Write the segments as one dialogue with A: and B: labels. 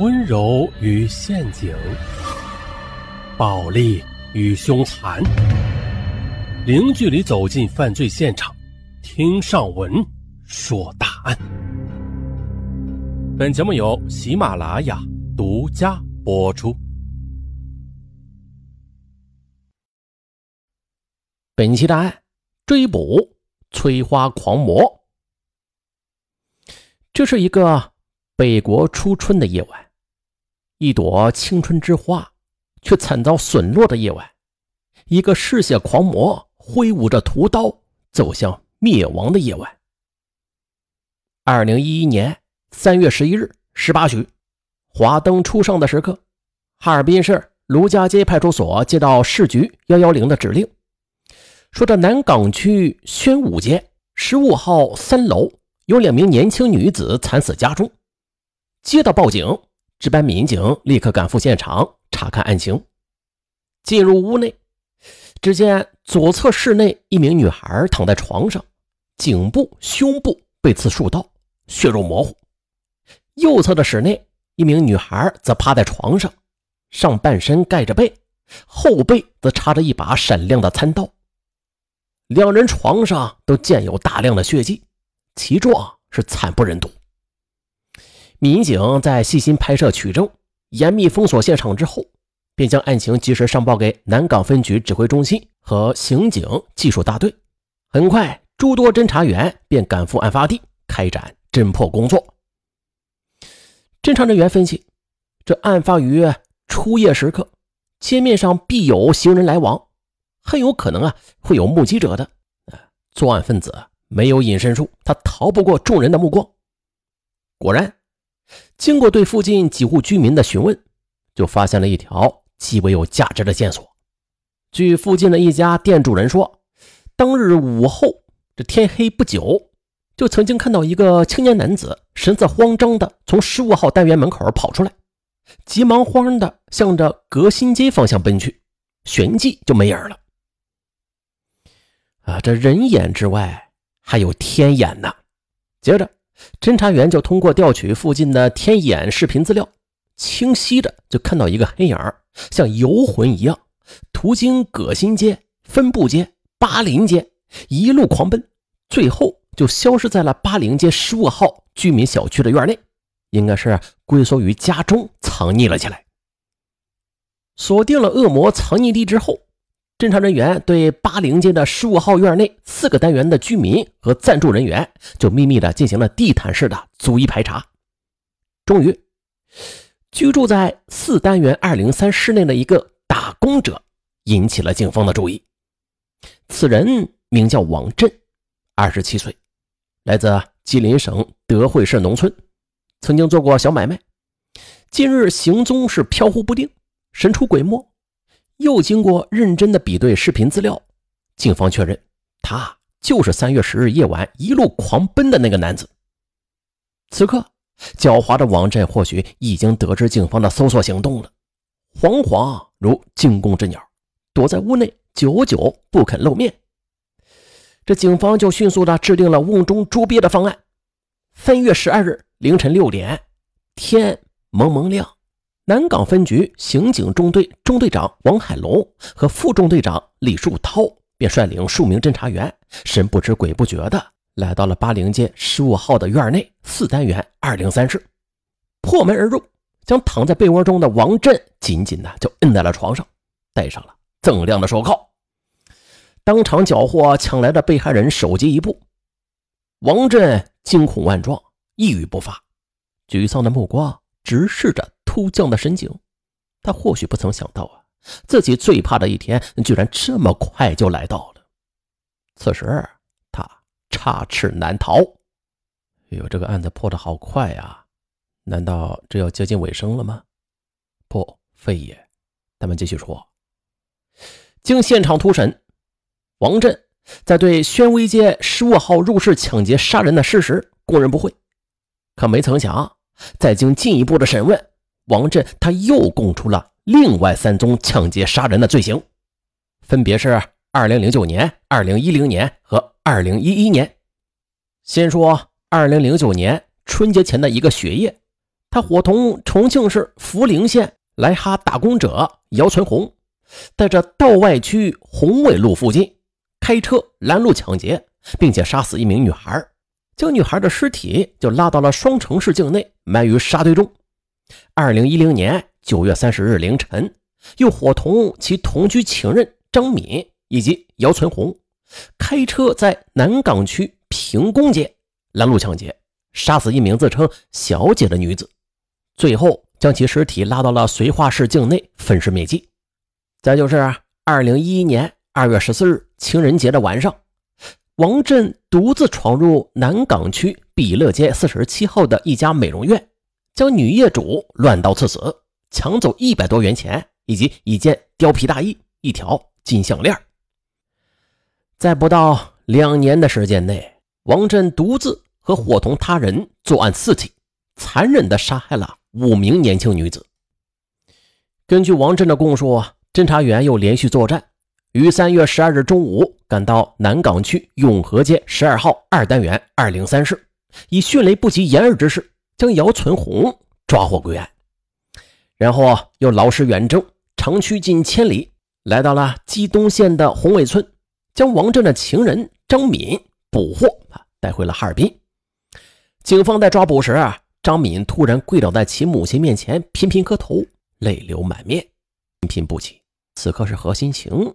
A: 温柔与陷阱，暴力与凶残，零距离走进犯罪现场，听上文说大案。本节目由喜马拉雅独家播出。
B: 本期的案追捕催花狂魔。这是一个北国初春的夜晚，一朵青春之花却惨遭损落的夜晚，一个嗜血狂魔挥舞着屠刀走向灭亡的夜晚。二零一一年三月十一日十八许，华灯初上的时刻，哈尔滨市卢家街派出所接到市局幺幺零的指令。说这南岗区宣武街十五号三楼有两名年轻女子惨死家中。接到报警，值班民警立刻赶赴现场查看案情。进入屋内，只见左侧室内一名女孩躺在床上，颈部、胸部被刺数刀，血肉模糊；右侧的室内一名女孩则趴在床上，上半身盖着被，后背则插着一把闪亮的餐刀。两人床上都见有大量的血迹，其状是惨不忍睹。民警在细心拍摄取证、严密封锁现场之后，便将案情及时上报给南岗分局指挥中心和刑警技术大队。很快，诸多侦查员便赶赴案发地开展侦破工作。侦查人员分析，这案发于初夜时刻，街面上必有行人来往。很有可能啊，会有目击者的。作案分子没有隐身术，他逃不过众人的目光。果然，经过对附近几户居民的询问，就发现了一条极为有价值的线索。据附近的一家店主人说，当日午后这天黑不久，就曾经看到一个青年男子神色慌张的从十五号单元门口跑出来，急忙慌的向着革新街方向奔去，旋即就没影了。啊，这人眼之外还有天眼呢。接着，侦查员就通过调取附近的天眼视频资料，清晰的就看到一个黑影像游魂一样，途经葛新街、分部街、八林街，一路狂奔，最后就消失在了八林街十五号居民小区的院内，应该是龟缩于家中藏匿了起来。锁定了恶魔藏匿地之后。侦查人员对八零街的十五号院内四个单元的居民和暂住人员，就秘密的进行了地毯式的逐一排查。终于，居住在四单元二零三室内的一个打工者引起了警方的注意。此人名叫王振，二十七岁，来自吉林省德惠市农村，曾经做过小买卖，近日行踪是飘忽不定，神出鬼没。又经过认真的比对视频资料，警方确认他就是三月十日夜晚一路狂奔的那个男子。此刻，狡猾的王振或许已经得知警方的搜索行动了，惶惶如惊弓之鸟，躲在屋内，久久不肯露面。这警方就迅速的制定了瓮中捉鳖的方案。三月十二日凌晨六点，天蒙蒙亮。南岗分局刑警中队中队长王海龙和副中队长李树涛便率领数名侦查员，神不知鬼不觉的来到了八零街十五号的院内四单元二零三室，破门而入，将躺在被窝中的王振紧紧的就摁在了床上，戴上了锃亮的手铐，当场缴获抢来的被害人手机一部。王振惊恐万状，一语不发，沮丧的目光直视着。突降的神情，他或许不曾想到啊，自己最怕的一天居然这么快就来到了。此时他插翅难逃。哎呦，这个案子破的好快呀！难道这要接近尾声了吗？不，非也。咱们继续说。经现场突审，王振在对宣威街十五号入室抢劫杀人的事实供认不讳。可没曾想，在经进一步的审问。王振他又供出了另外三宗抢劫杀人的罪行，分别是二零零九年、二零一零年和二零一一年。先说二零零九年春节前的一个雪夜，他伙同重庆市涪陵县来哈打工者姚存红，在这道外区宏伟路附近开车拦路抢劫，并且杀死一名女孩，将女孩的尸体就拉到了双城市境内埋于沙堆中。二零一零年九月三十日凌晨，又伙同其同居情人张敏以及姚存红，开车在南岗区平公街拦路抢劫，杀死一名自称小姐的女子，最后将其尸体拉到了绥化市境内分尸灭迹。再就是二零一一年二月十四日情人节的晚上，王振独自闯入南岗区比乐街四十七号的一家美容院。将女业主乱刀刺死，抢走一百多元钱以及一件貂皮大衣、一条金项链。在不到两年的时间内，王振独自和伙同他人作案四起，残忍地杀害了五名年轻女子。根据王振的供述，侦查员又连续作战，于三月十二日中午赶到南岗区永和街十二号二单元二零三室，以迅雷不及掩耳之势。将姚存红抓获归案，然后又劳师远征，长驱近千里，来到了鸡东县的宏伟村，将王振的情人张敏捕获，带回了哈尔滨。警方在抓捕时，张敏突然跪倒在其母亲面前，频频磕头，泪流满面，频频不起。此刻是何心情？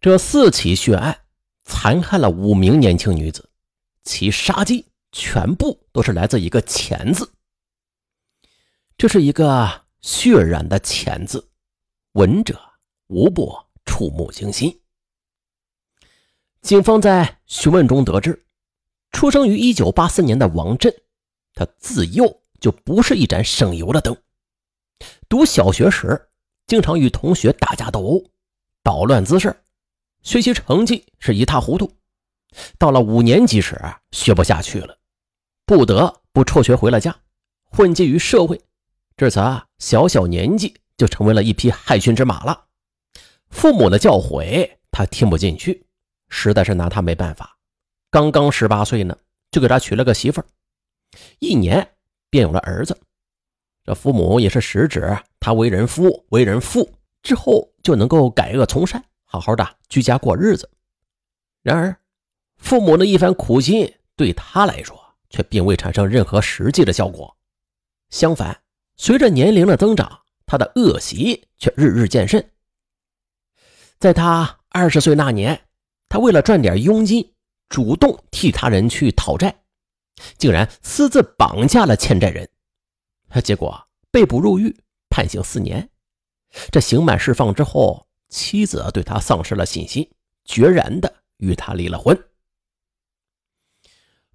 B: 这四起血案残害了五名年轻女子，其杀机。全部都是来自一个“钱”字，这是一个血染的“钱”字，闻者无不触目惊心。警方在询问中得知，出生于1984年的王振，他自幼就不是一盏省油的灯。读小学时，经常与同学打架斗殴，捣乱滋事，学习成绩是一塌糊涂。到了五年级时，学不下去了。不得不辍学回了家，混迹于社会。至此啊，小小年纪就成为了一匹害群之马了。父母的教诲他听不进去，实在是拿他没办法。刚刚十八岁呢，就给他娶了个媳妇儿，一年便有了儿子。这父母也是实指他为人夫、为人父之后就能够改恶从善，好好的居家过日子。然而，父母的一番苦心对他来说，却并未产生任何实际的效果，相反，随着年龄的增长，他的恶习却日日渐甚。在他二十岁那年，他为了赚点佣金，主动替他人去讨债，竟然私自绑架了欠债人，结果被捕入狱，判刑四年。这刑满释放之后，妻子对他丧失了信心，决然的与他离了婚。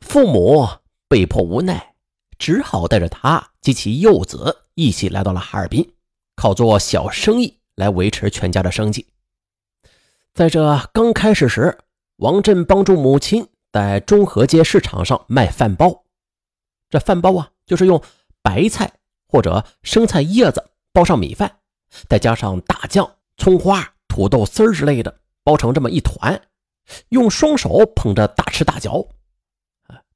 B: 父母。被迫无奈，只好带着他及其幼子一起来到了哈尔滨，靠做小生意来维持全家的生计。在这刚开始时，王振帮助母亲在中和街市场上卖饭包。这饭包啊，就是用白菜或者生菜叶子包上米饭，再加上大酱、葱花、土豆丝儿之类的，包成这么一团，用双手捧着大吃大嚼。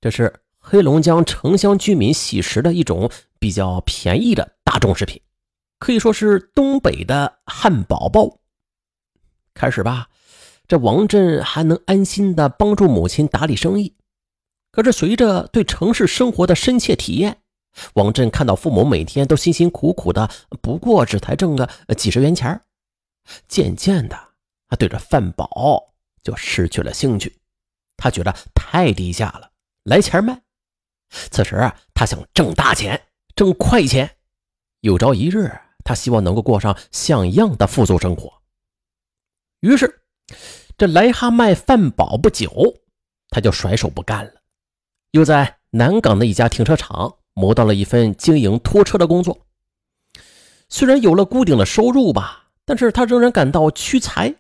B: 这是。黑龙江城乡居民喜食的一种比较便宜的大众食品，可以说是东北的汉堡包。开始吧，这王振还能安心的帮助母亲打理生意。可是随着对城市生活的深切体验，王振看到父母每天都辛辛苦苦的，不过只才挣个几十元钱渐渐的，他对着饭饱就失去了兴趣。他觉得太低下了，来钱慢。此时啊，他想挣大钱，挣快钱。有朝一日，他希望能够过上像样的富足生活。于是，这来哈卖饭饱不久，他就甩手不干了，又在南港的一家停车场谋到了一份经营拖车的工作。虽然有了固定的收入吧，但是他仍然感到屈才，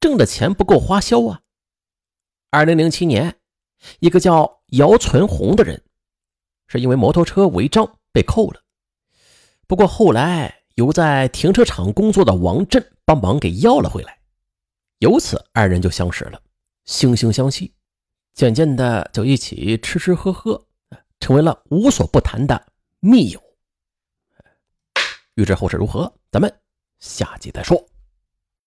B: 挣的钱不够花销啊。二零零七年，一个叫姚存红的人。是因为摩托车违章被扣了，不过后来由在停车场工作的王振帮忙给要了回来，由此二人就相识了，惺惺相惜，渐渐的就一起吃吃喝喝，成为了无所不谈的密友。欲知后事如何，咱们下集再说。